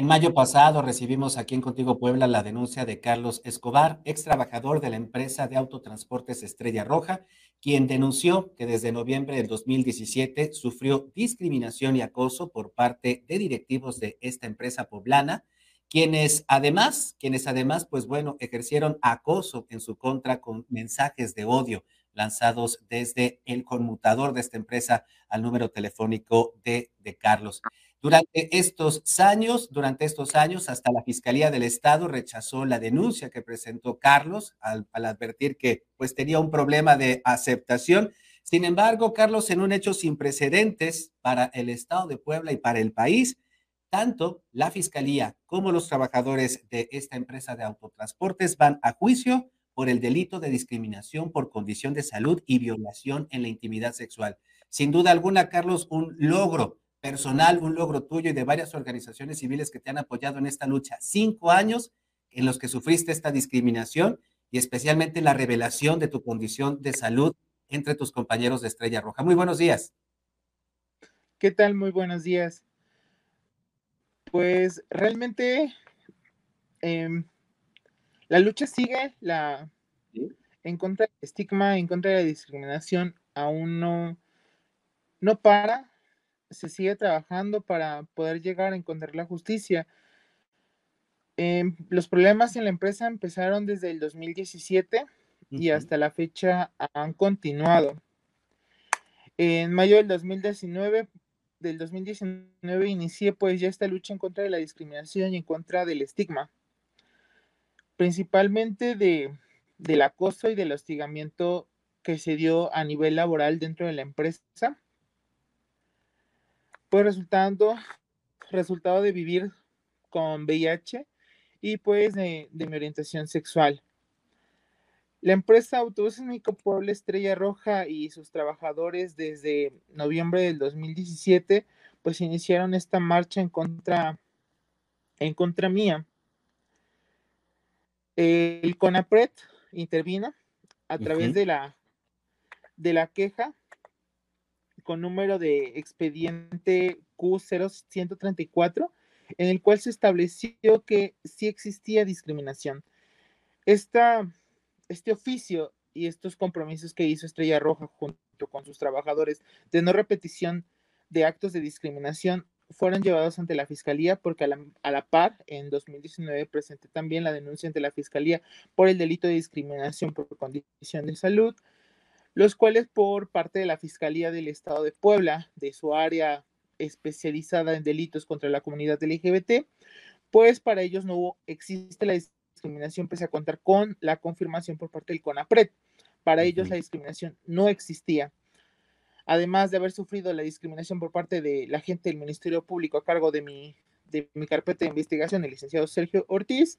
En mayo pasado recibimos aquí en Contigo Puebla la denuncia de Carlos Escobar, ex trabajador de la empresa de autotransportes Estrella Roja, quien denunció que desde noviembre del 2017 sufrió discriminación y acoso por parte de directivos de esta empresa poblana, quienes además, quienes además, pues bueno, ejercieron acoso en su contra con mensajes de odio lanzados desde el conmutador de esta empresa al número telefónico de, Carlos. Durante estos años, durante estos años, hasta la Fiscalía del Estado rechazó la denuncia que presentó Carlos al, advertir que pues tenía un problema de aceptación. Sin embargo, Carlos, en un hecho sin precedentes para el Estado de Puebla y para el país, tanto la Fiscalía como los trabajadores de esta empresa de autotransportes van a juicio por el delito de discriminación por condición de salud y violación en la intimidad sexual. Sin duda alguna, Carlos, un logro personal, un logro tuyo y de varias organizaciones civiles que te han apoyado en esta lucha. Cinco años en los que sufriste esta discriminación y especialmente la revelación de tu condición de salud entre tus compañeros de Estrella Roja. Muy buenos días. ¿Qué tal? Muy buenos días. Pues realmente em, la lucha sigue, la, en contra del estigma, en contra de la discriminación, aún no, no para se sigue trabajando para poder llegar a encontrar la justicia. Em, los problemas en la empresa empezaron desde el 2017 y hasta la fecha han continuado. En mayo del 2019, del 2019 inicié pues ya esta lucha en contra de la discriminación y en contra del estigma, principalmente de, del acoso y del hostigamiento que se dio a nivel laboral dentro de la empresa pues resultando, resultado de vivir con VIH y pues de, mi orientación sexual. La empresa Autobuses Puebla Estrella Roja y sus trabajadores desde noviembre del 2017 pues iniciaron esta marcha en contra en contra mía. El CONAPRED intervino a través de la de la queja con número de expediente Q0134, en el cual se estableció que sí existía discriminación. Esta, este oficio y estos compromisos que hizo Estrella Roja junto con sus trabajadores de no repetición de actos de discriminación fueron llevados ante la Fiscalía porque a la, a la, par, en 2019 presenté también la denuncia ante la Fiscalía por el delito de discriminación por condición de salud, los cuales por parte de la Fiscalía del Estado de Puebla, de su área especializada en delitos contra la comunidad LGBT, pues para ellos no existe la discriminación pese a contar con la confirmación por parte del CONAPRED. Para ellos la discriminación no existía. Además de haber sufrido la discriminación por parte de la gente del Ministerio Público a cargo de mi, de mi carpeta de investigación, el licenciado Sergio Ortiz,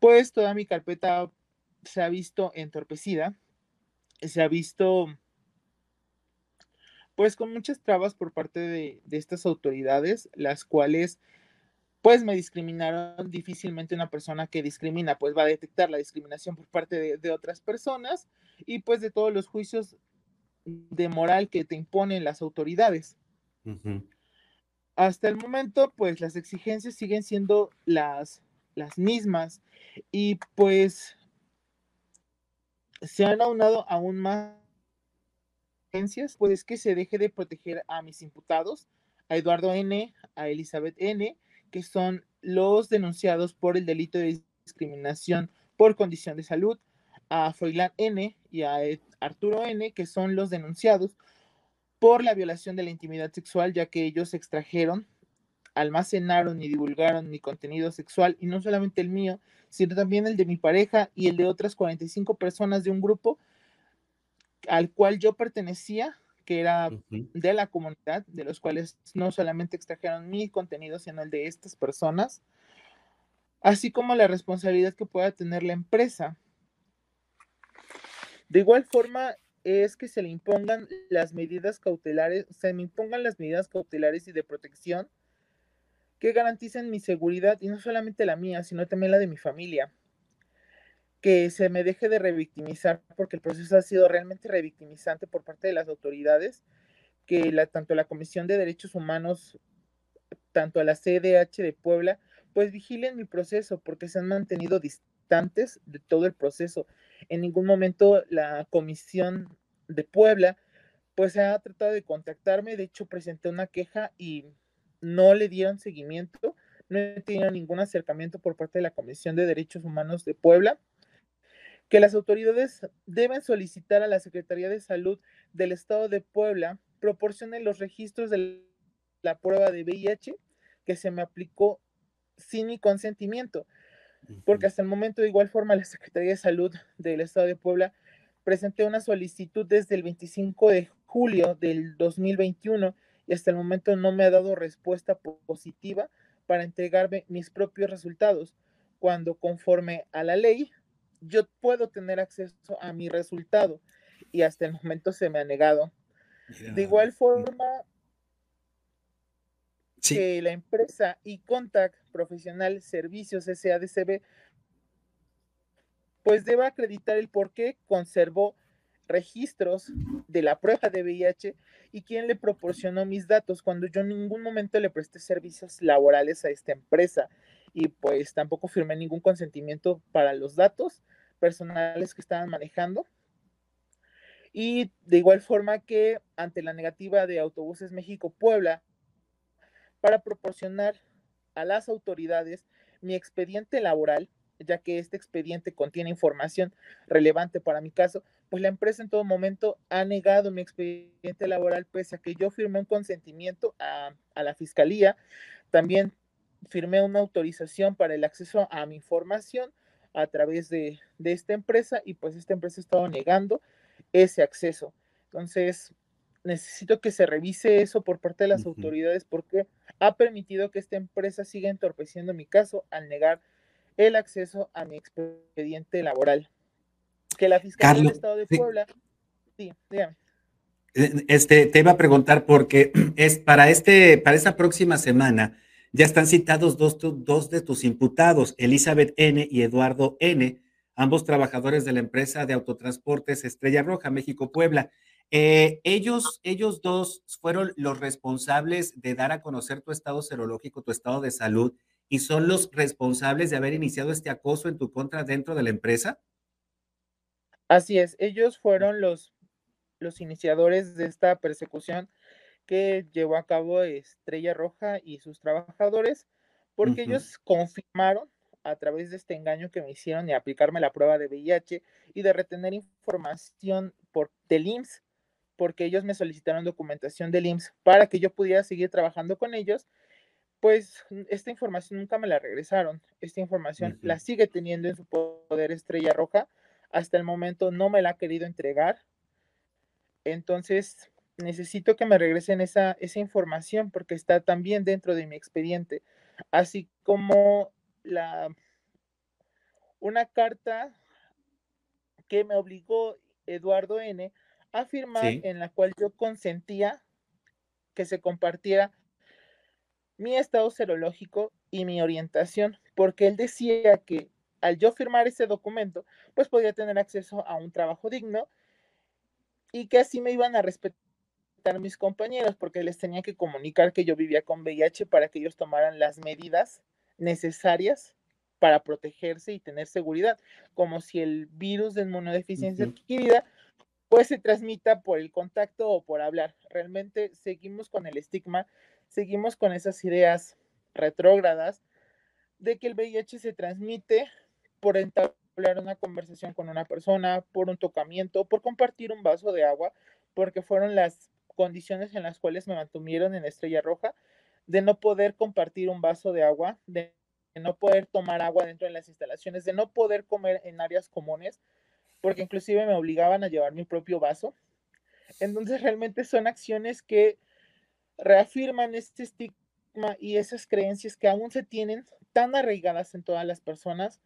pues toda mi carpeta se ha visto entorpecida se ha visto pues con muchas trabas por parte de, estas autoridades, las cuales pues me discriminaron difícilmente una persona que discrimina, pues va a detectar la discriminación por parte de, otras personas y pues de todos los juicios de moral que te imponen las autoridades. Hasta el momento, pues las exigencias siguen siendo las, las mismas y pues se han aunado aún más pues que se deje de proteger a mis imputados, a Eduardo N., a Elizabeth N., que son los denunciados por el delito de discriminación por condición de salud, a Froilán N. y a Arturo N., que son los denunciados por la violación de la intimidad sexual, ya que ellos extrajeron almacenaron y divulgaron mi contenido sexual, y no solamente el mío, sino también el de mi pareja y el de otras 45 personas de un grupo al cual yo pertenecía, que era de la comunidad, de los cuales no solamente extrajeron mi contenido, sino el de estas personas, así como la responsabilidad que pueda tener la empresa. De igual forma, es que se le impongan las medidas cautelares, se me impongan las medidas cautelares y de protección que garanticen mi seguridad y no solamente la mía, sino también la de mi familia. Que se me deje de revictimizar porque el proceso ha sido realmente revictimizante por parte de las autoridades, que tanto la Comisión de Derechos Humanos, tanto la CDH de Puebla, pues vigilen mi proceso porque se han mantenido distantes de todo el proceso. En ningún momento la comisión de Puebla pues ha tratado de contactarme, de hecho presenté una queja y no le dieron seguimiento, no he tenido ningún acercamiento por parte de la Comisión de Derechos Humanos de Puebla, que las autoridades deben solicitar a la Secretaría de Salud del Estado de Puebla proporcione los registros de la prueba de VIH que se me aplicó sin mi consentimiento, porque hasta el momento de igual forma la Secretaría de Salud del Estado de Puebla presenté una solicitud desde el 25 de julio del 2021 y hasta el momento no me ha dado respuesta positiva para entregarme mis propios resultados, cuando conforme a la ley yo puedo tener acceso a mi resultado y hasta el momento se me ha negado. De igual forma, que la empresa iContact Profesional Servicios SADCB pues debe acreditar el por qué conservó registros de la prueba de VIH y quién le proporcionó mis datos cuando yo en ningún momento le presté servicios laborales a esta empresa y pues tampoco firmé ningún consentimiento para los datos personales que estaban manejando. Y de igual forma que ante la negativa de Autobuses México Puebla para proporcionar a las autoridades mi expediente laboral ya que este expediente contiene información relevante para mi caso, pues la empresa en todo momento ha negado mi expediente laboral pese a que yo firmé un consentimiento a, la fiscalía, también firmé una autorización para el acceso a mi información a través de, esta empresa y pues esta empresa ha estado negando ese acceso. Entonces, necesito que se revise eso por parte de las autoridades porque ha permitido que esta empresa siga entorpeciendo mi caso al negar el acceso a mi expediente laboral. Que la Fiscalía del Estado de Puebla, sí, dígame. Eh, este, te iba a preguntar porque es para este, para esta próxima semana ya están citados dos, dos de tus imputados, Elizabeth N. y Eduardo N., ambos trabajadores de la empresa de autotransportes Estrella Roja, México Puebla. Eh, ellos, ellos dos fueron los responsables de dar a conocer tu estado serológico, tu estado de salud y son los responsables de haber iniciado este acoso en tu contra dentro de la empresa? Así es, ellos fueron los, los iniciadores de esta persecución que llevó a cabo Estrella Roja y sus trabajadores, porque ellos confirmaron a través de este engaño que me hicieron de aplicarme la prueba de VIH y de retener información por, del IMSS, porque ellos me solicitaron documentación del IMSS para que yo pudiera seguir trabajando con ellos pues esta información nunca me la regresaron. Esta información la sigue teniendo en su poder Estrella Roja. Hasta el momento no me la ha querido entregar. Entonces, necesito que me regresen esa, esa información porque está también dentro de mi expediente. Así como la una carta que me obligó Eduardo N a firmar en la cual yo consentía que se compartiera mi estado serológico y mi orientación, porque él decía que al yo firmar ese documento, pues podía tener acceso a un trabajo digno y que así me iban a respetar mis compañeros, porque les tenía que comunicar que yo vivía con VIH para que ellos tomaran las medidas necesarias para protegerse y tener seguridad, como si el virus de inmunodeficiencia adquirida pues se transmita por el contacto o por hablar. Realmente seguimos con el estigma seguimos con esas ideas retrógradas de que el VIH se transmite por entablar una conversación con una persona, por un tocamiento, por compartir un vaso de agua, porque fueron las condiciones en las cuales me mantuvieron en Estrella Roja, de no poder compartir un vaso de agua, de no poder tomar agua dentro de las instalaciones, de no poder comer en áreas comunes, porque inclusive me obligaban a llevar mi propio vaso. Entonces realmente son acciones que reafirman este estigma y esas creencias que aún se tienen tan arraigadas en todas las personas,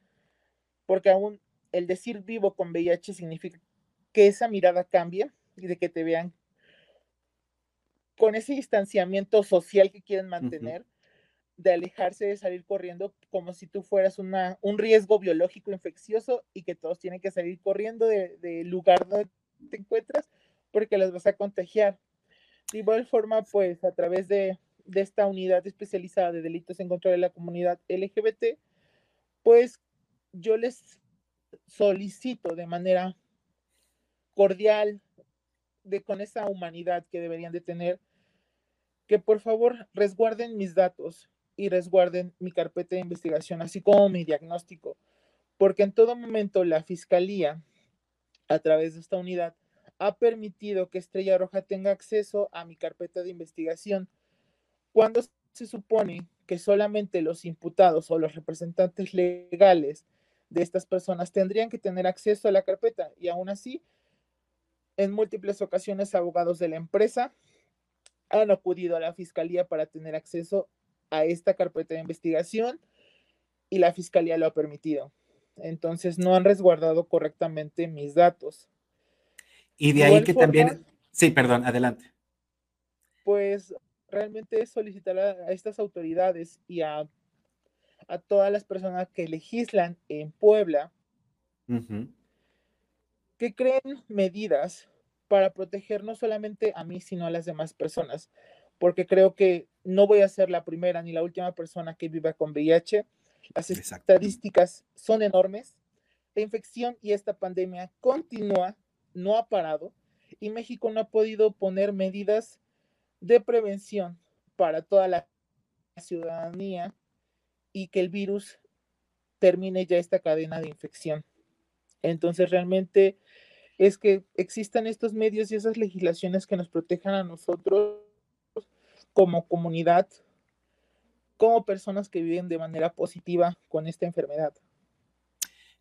porque aún el decir vivo con VIH significa que esa mirada cambie y de que te vean con ese distanciamiento social que quieren mantener, de alejarse de salir corriendo como si tú fueras una, un riesgo biológico infeccioso y que todos tienen que salir corriendo del de lugar donde te encuentras porque las vas a contagiar. De igual forma, pues a través de, de esta unidad especializada de delitos en contra de la comunidad LGBT, pues yo les solicito de manera cordial, de con esa humanidad que deberían de tener, que por favor resguarden mis datos y resguarden mi carpeta de investigación, así como mi diagnóstico, porque en todo momento la Fiscalía, a través de esta unidad, ha permitido que Estrella Roja tenga acceso a mi carpeta de investigación. Cuando se supone que solamente los imputados o los representantes legales de estas personas tendrían que tener acceso a la carpeta y aún así, en múltiples ocasiones, abogados de la empresa han acudido a la fiscalía para tener acceso a esta carpeta de investigación y la fiscalía lo ha permitido. Entonces no han resguardado correctamente mis datos. Y de ahí que también... Sí, perdón, adelante. Pues realmente es solicitar a, estas autoridades y a, a, todas las personas que legislan en Puebla que creen medidas para proteger no solamente a mí, sino a las demás personas, porque creo que no voy a ser la primera ni la última persona que viva con VIH. Las estadísticas son enormes. La infección y esta pandemia continúa, no ha parado, y México no ha podido poner medidas de prevención para toda la ciudadanía y que el virus termine ya esta cadena de infección. Entonces, realmente es que existan estos medios y esas legislaciones que nos protejan a nosotros como comunidad, como personas que viven de manera positiva con esta enfermedad.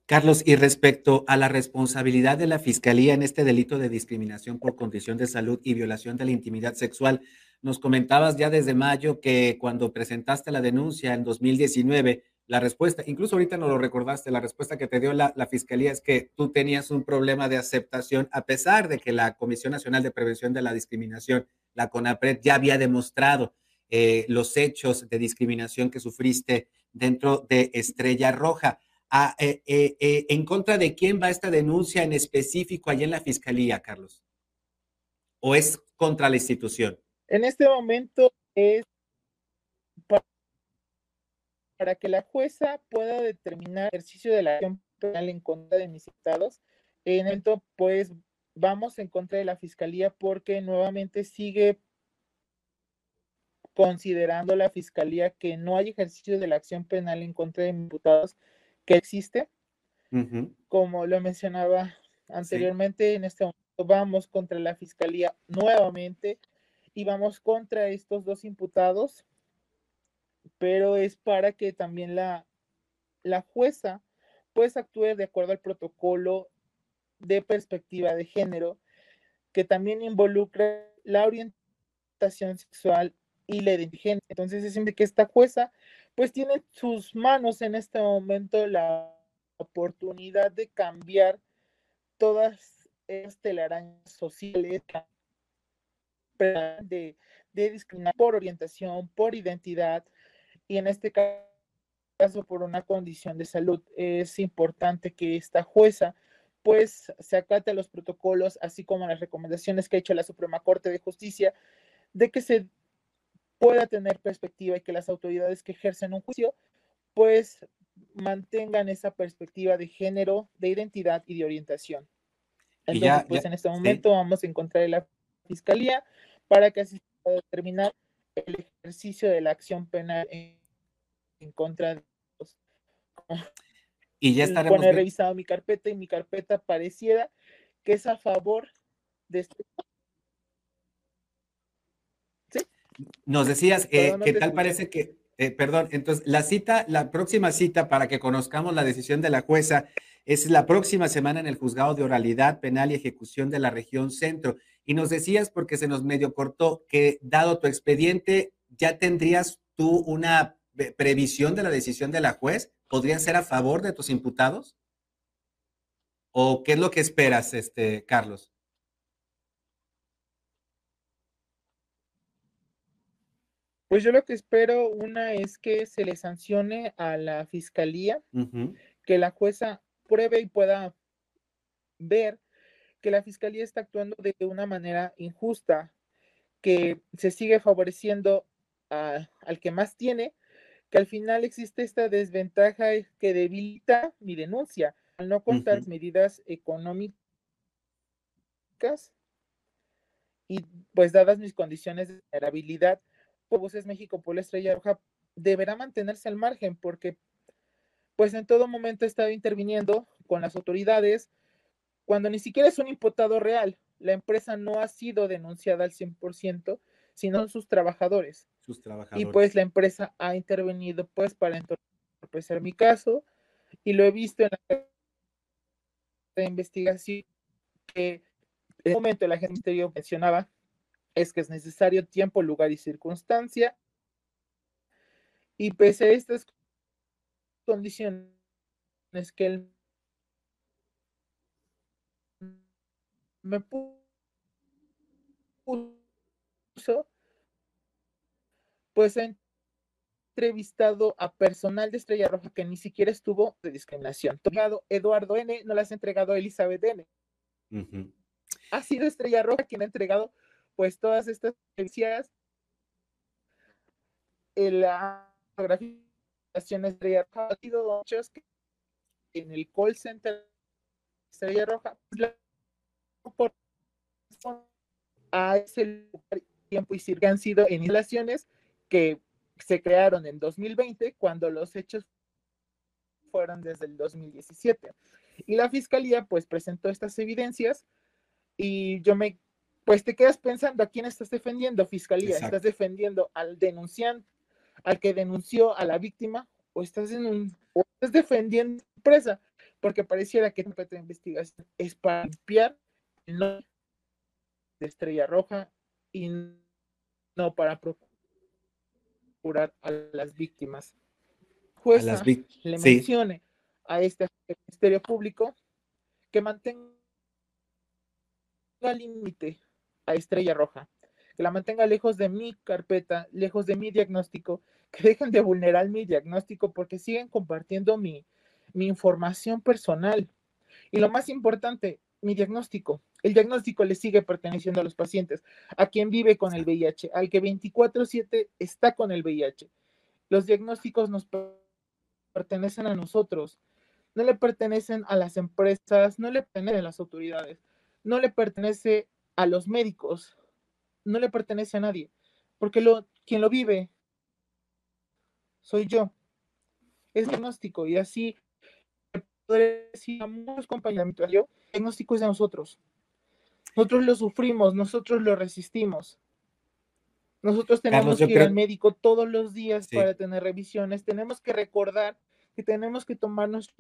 Carlos, y respecto a la responsabilidad de la Fiscalía en este delito de discriminación por condición de salud y violación de la intimidad sexual, nos comentabas ya desde mayo que cuando presentaste la denuncia en 2019, la respuesta, incluso ahorita no lo recordaste, la respuesta que te dio la, Fiscalía es que tú tenías un problema de aceptación, a pesar de que la Comisión Nacional de Prevención de la Discriminación, la CONAPRED, ya había demostrado eh, los hechos de discriminación que sufriste dentro de Estrella Roja. Eh, eh, eh, ¿En contra de quién va esta denuncia en específico allá en la fiscalía, Carlos? ¿O es contra la institución? En este momento es para, que la jueza pueda determinar el ejercicio de la acción penal en contra de mis estados. En esto, pues, vamos en contra de la fiscalía porque nuevamente sigue considerando la fiscalía que no hay ejercicio de la acción penal en contra de imputados que existe. Como lo mencionaba anteriormente, en este momento vamos contra la fiscalía nuevamente y vamos contra estos dos imputados, pero es para que también la, la jueza pues actúe de acuerdo al protocolo de perspectiva de género que también involucra la orientación sexual y la identidad. Entonces es siempre que esta jueza pues tiene sus manos en este momento la oportunidad de cambiar todas estas telarañas sociales de, de discriminar por orientación, por identidad y en este caso por una condición de salud. Es importante que esta jueza pues se acate a los protocolos, así como las recomendaciones que ha hecho la Suprema Corte de Justicia, de que se pueda tener perspectiva y que las autoridades que ejercen un juicio pues mantengan esa perspectiva de género, de identidad y de orientación. Entonces, pues en este momento vamos a encontrar la fiscalía para que así se pueda determinar el ejercicio de la acción penal en, contra de los. Y ya estaremos. Bueno, he revisado mi carpeta y mi carpeta pareciera que es a favor de este Nos decías eh, que tal parece que, eh, perdón, entonces la cita, la próxima cita para que conozcamos la decisión de la jueza es la próxima semana en el juzgado de oralidad penal y ejecución de la región centro. Y nos decías, porque se nos medio cortó, que dado tu expediente, ya tendrías tú una previsión de la decisión de la juez. ¿Podrían ser a favor de tus imputados? ¿O qué es lo que esperas, este, Carlos? Pues yo lo que espero, una es que se le sancione a la fiscalía, que la jueza pruebe y pueda ver que la fiscalía está actuando de una manera injusta, que se sigue favoreciendo al que más tiene, que al final existe esta desventaja que debilita mi denuncia al no contar medidas económicas y pues dadas mis condiciones de vulnerabilidad, Voces México por la Estrella Roja deberá mantenerse al margen porque pues en todo momento he estado interviniendo con las autoridades cuando ni siquiera es un imputado real. La empresa no ha sido denunciada al 100%, sino sus trabajadores. Trabajadores. Y pues la empresa ha intervenido pues para entorpecer mi caso y lo he visto en la investigación que en el momento el agente ministerio mencionaba es que es necesario tiempo, lugar y circunstancia. Y pese a estas condiciones que él me puso, pues he entrevistado a personal de Estrella Roja que ni siquiera estuvo de discriminación. Eduardo N, no las ha entregado Elizabeth N. Ha sido Estrella Roja quien ha entregado pues todas estas evidencias en la graficación Estrella Roja ha sido muchos que en el call center Estrella Roja pues, por a ese tiempo y que han sido en instalaciones que se crearon en 2020 cuando los hechos fueron desde el 2017. Y la fiscalía pues presentó estas evidencias y yo me pues te quedas pensando a quién estás defendiendo, fiscalía, estás defendiendo al denunciante, al que denunció a la víctima, o estás, en un, o estás defendiendo a la empresa, porque pareciera que tu investigación es para limpiar nombre de Estrella Roja y no para procurar a las víctimas. Jueza le mencione a este Ministerio Público que mantenga límite a Estrella Roja, que la mantenga lejos de mi carpeta, lejos de mi diagnóstico, que dejen de vulnerar mi diagnóstico porque siguen compartiendo mi, mi información personal. Y lo más importante, mi diagnóstico. El diagnóstico le sigue perteneciendo a los pacientes, a quien vive con el VIH, al que 24/7 está con el VIH. Los diagnósticos nos pertenecen a nosotros, no le pertenecen a las empresas, no le pertenecen a las autoridades, no le pertenece a los médicos, no le pertenece a nadie, porque lo, quien lo vive soy yo. Es diagnóstico y así podré decir a muchos compañeros, yo, diagnóstico es de nosotros. Nosotros lo sufrimos, nosotros lo resistimos. Nosotros tenemos que ir al médico todos los días para tener revisiones, tenemos que recordar que tenemos que tomar nuestro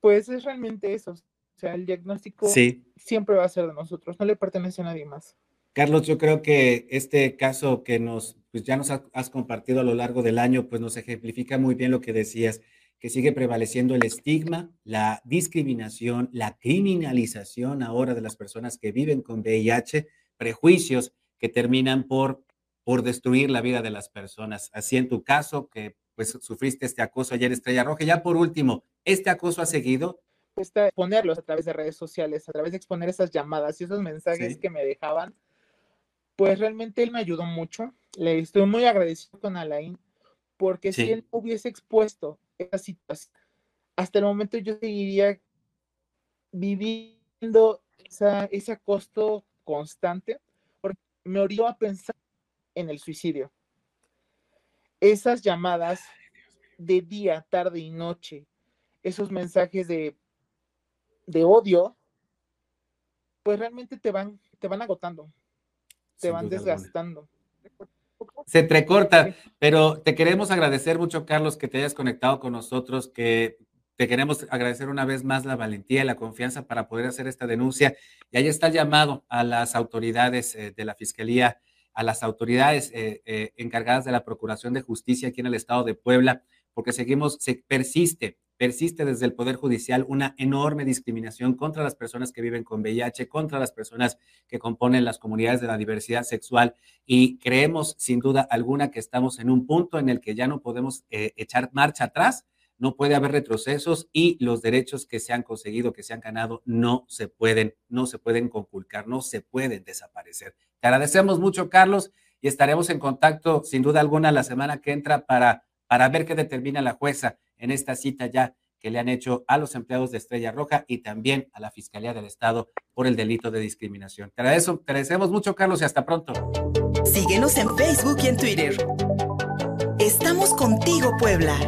Pues es realmente eso. O sea, el diagnóstico siempre va a ser de nosotros, no le pertenece a nadie más. Carlos, yo creo que este caso que nos, pues ya nos has compartido a lo largo del año, pues nos ejemplifica muy bien lo que decías, que sigue prevaleciendo el estigma, la discriminación, la criminalización ahora de las personas que viven con VIH, prejuicios que terminan por, por destruir la vida de las personas. Así en tu caso, que pues sufriste este acoso ayer Estrella Roja. Ya por último, ¿este acoso ha seguido? exponerlos a través de redes sociales, a través de exponer esas llamadas y esos mensajes que me dejaban, pues realmente él me ayudó mucho. Le estoy muy agradecido con Alain, porque si él hubiese expuesto esa situación, hasta el momento yo seguiría viviendo esa, ese costo constante, porque me orió a pensar en el suicidio. Esas llamadas de día, tarde y noche, esos mensajes de de odio, pues realmente te van, te van agotando, te van desgastando. Se entrecorta, pero te queremos agradecer mucho, Carlos, que te hayas conectado con nosotros, que te queremos agradecer una vez más la valentía y la confianza para poder hacer esta denuncia. Y ahí está el llamado a las autoridades eh, de la Fiscalía, a las autoridades eh, eh, encargadas de la Procuración de Justicia aquí en el Estado de Puebla, porque seguimos, se persiste persiste desde el Poder Judicial una enorme discriminación contra las personas que viven con VIH, contra las personas que componen las comunidades de la diversidad sexual y creemos sin duda alguna que estamos en un punto en el que ya no podemos eh, echar marcha atrás no puede haber retrocesos y los derechos que se han conseguido, que se han ganado, no se pueden, no se pueden conculcar, no se pueden desaparecer. Te agradecemos mucho, Carlos, y estaremos en contacto sin duda alguna la semana que entra para, para ver qué determina la jueza en esta cita ya que le han hecho a los empleados de Estrella Roja y también a la Fiscalía del Estado por el delito de discriminación. Te, agradezco, te agradecemos mucho, Carlos, y hasta pronto. Síguenos en Facebook y en Twitter. Estamos contigo, Puebla.